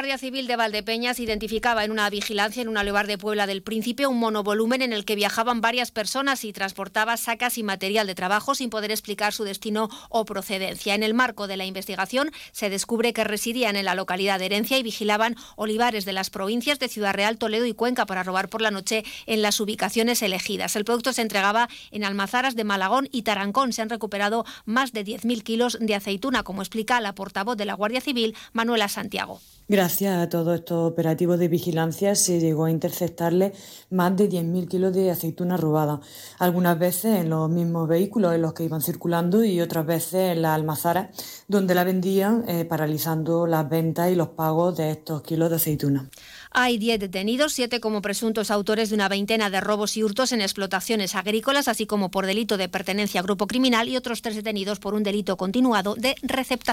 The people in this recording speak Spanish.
Guardia Civil de Valdepeñas identificaba en una vigilancia en un olivar de Puebla del Príncipe un monovolumen en el que viajaban varias personas y transportaba sacas y material de trabajo sin poder explicar su destino o procedencia. En el marco de la investigación se descubre que residían en la localidad de Herencia y vigilaban olivares de las provincias de Ciudad Real, Toledo y Cuenca para robar por la noche en las ubicaciones elegidas. El producto se entregaba en almazaras de Malagón y Tarancón. Se han recuperado más de 10.000 kilos de aceituna, como explica la portavoz de la Guardia Civil, Manuela Santiago. A todos estos operativos de vigilancia se llegó a interceptarle más de 10.000 kilos de aceituna robada, algunas veces en los mismos vehículos en los que iban circulando y otras veces en las almazaras donde la vendían, eh, paralizando las ventas y los pagos de estos kilos de aceituna. Hay 10 detenidos, 7 como presuntos autores de una veintena de robos y hurtos en explotaciones agrícolas, así como por delito de pertenencia a grupo criminal y otros tres detenidos por un delito continuado de receptación.